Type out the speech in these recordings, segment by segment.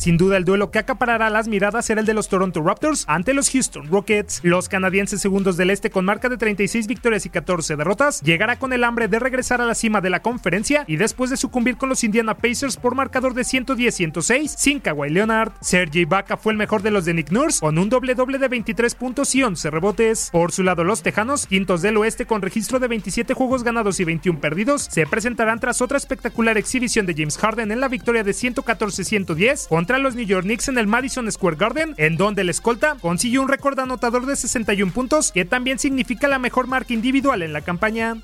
Sin duda, el duelo que acaparará las miradas será el de los Toronto Raptors ante los Houston Rockets. Los canadienses segundos del este con marca de 36 victorias y 14 derrotas llegará con el hambre de regresar a la cima de la conferencia y después de sucumbir con los Indiana Pacers por marcador de 110-106 sin Kawhi Leonard. Sergey Ibaka fue el mejor de los de Nick Nurse con un doble doble de 23 puntos y 11 rebotes. Por su lado, los Tejanos, quintos del oeste con registro de 27 juegos ganados y 21 perdidos, se presentarán tras otra espectacular exhibición de James Harden en la victoria de 114-110 contra los New York Knicks en el Madison Square Garden, en donde el escolta consiguió un récord anotador de 61 puntos, que también significa la mejor marca individual en la campaña.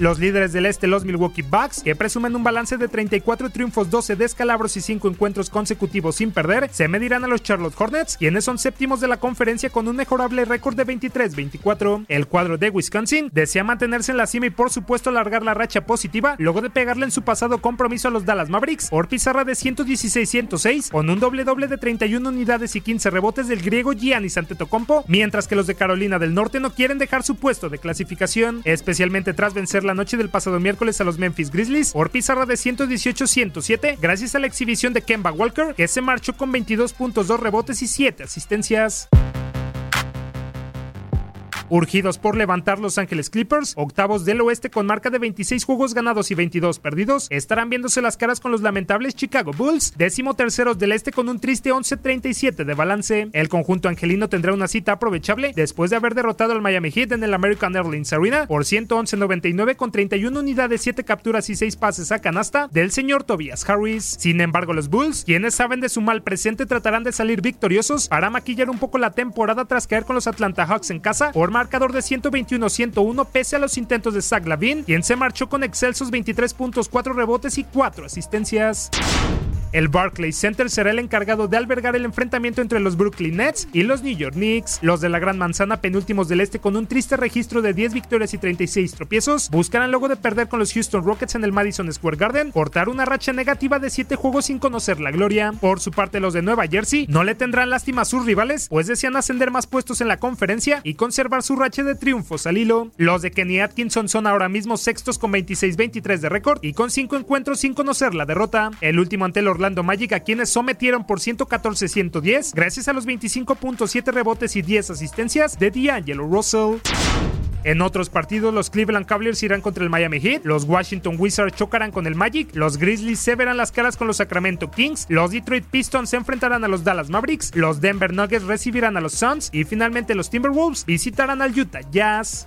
Los líderes del este, los Milwaukee Bucks, que presumen un balance de 34 triunfos, 12 descalabros y 5 encuentros consecutivos sin perder, se medirán a los Charlotte Hornets, quienes son séptimos de la conferencia con un mejorable récord de 23-24. El cuadro de Wisconsin desea mantenerse en la cima y por supuesto alargar la racha positiva, luego de pegarle en su pasado compromiso a los Dallas Mavericks por pizarra de 116-106, con un doble doble de 31 unidades y 15 rebotes del griego Giannis Antetokounmpo, mientras que los de Carolina del Norte no quieren dejar su puesto de clasificación, especialmente tras vencer la noche del pasado miércoles a los Memphis Grizzlies por pizarra de 118-107 gracias a la exhibición de Kemba Walker que se marchó con 22 puntos, 2 rebotes y 7 asistencias. Urgidos por levantar Los Ángeles Clippers, octavos del oeste con marca de 26 juegos ganados y 22 perdidos, estarán viéndose las caras con los lamentables Chicago Bulls, décimo terceros del este con un triste 11-37 de balance. El conjunto angelino tendrá una cita aprovechable después de haber derrotado al Miami Heat en el American Airlines Arena por 111-99 con 31 unidades, 7 capturas y 6 pases a canasta del señor Tobias Harris. Sin embargo, los Bulls, quienes saben de su mal presente, tratarán de salir victoriosos para maquillar un poco la temporada tras caer con los Atlanta Hawks en casa por marcador de 121-101 pese a los intentos de Zach quien se marchó con excelsos 23 puntos, 4 rebotes y 4 asistencias. El Barclays Center será el encargado de albergar el enfrentamiento entre los Brooklyn Nets y los New York Knicks. Los de la Gran Manzana, penúltimos del este con un triste registro de 10 victorias y 36 tropiezos, buscarán luego de perder con los Houston Rockets en el Madison Square Garden, cortar una racha negativa de 7 juegos sin conocer la gloria. Por su parte, los de Nueva Jersey no le tendrán lástima a sus rivales, pues desean ascender más puestos en la conferencia y conservar su racha de triunfos al hilo. Los de Kenny Atkinson son ahora mismo sextos con 26-23 de récord y con 5 encuentros sin conocer la derrota. El último ante el Magic a quienes sometieron por 114-110 gracias a los 25.7 rebotes y 10 asistencias de D'Angelo Russell. En otros partidos, los Cleveland Cavaliers irán contra el Miami Heat, los Washington Wizards chocarán con el Magic, los Grizzlies se verán las caras con los Sacramento Kings, los Detroit Pistons se enfrentarán a los Dallas Mavericks, los Denver Nuggets recibirán a los Suns y finalmente los Timberwolves visitarán al Utah Jazz.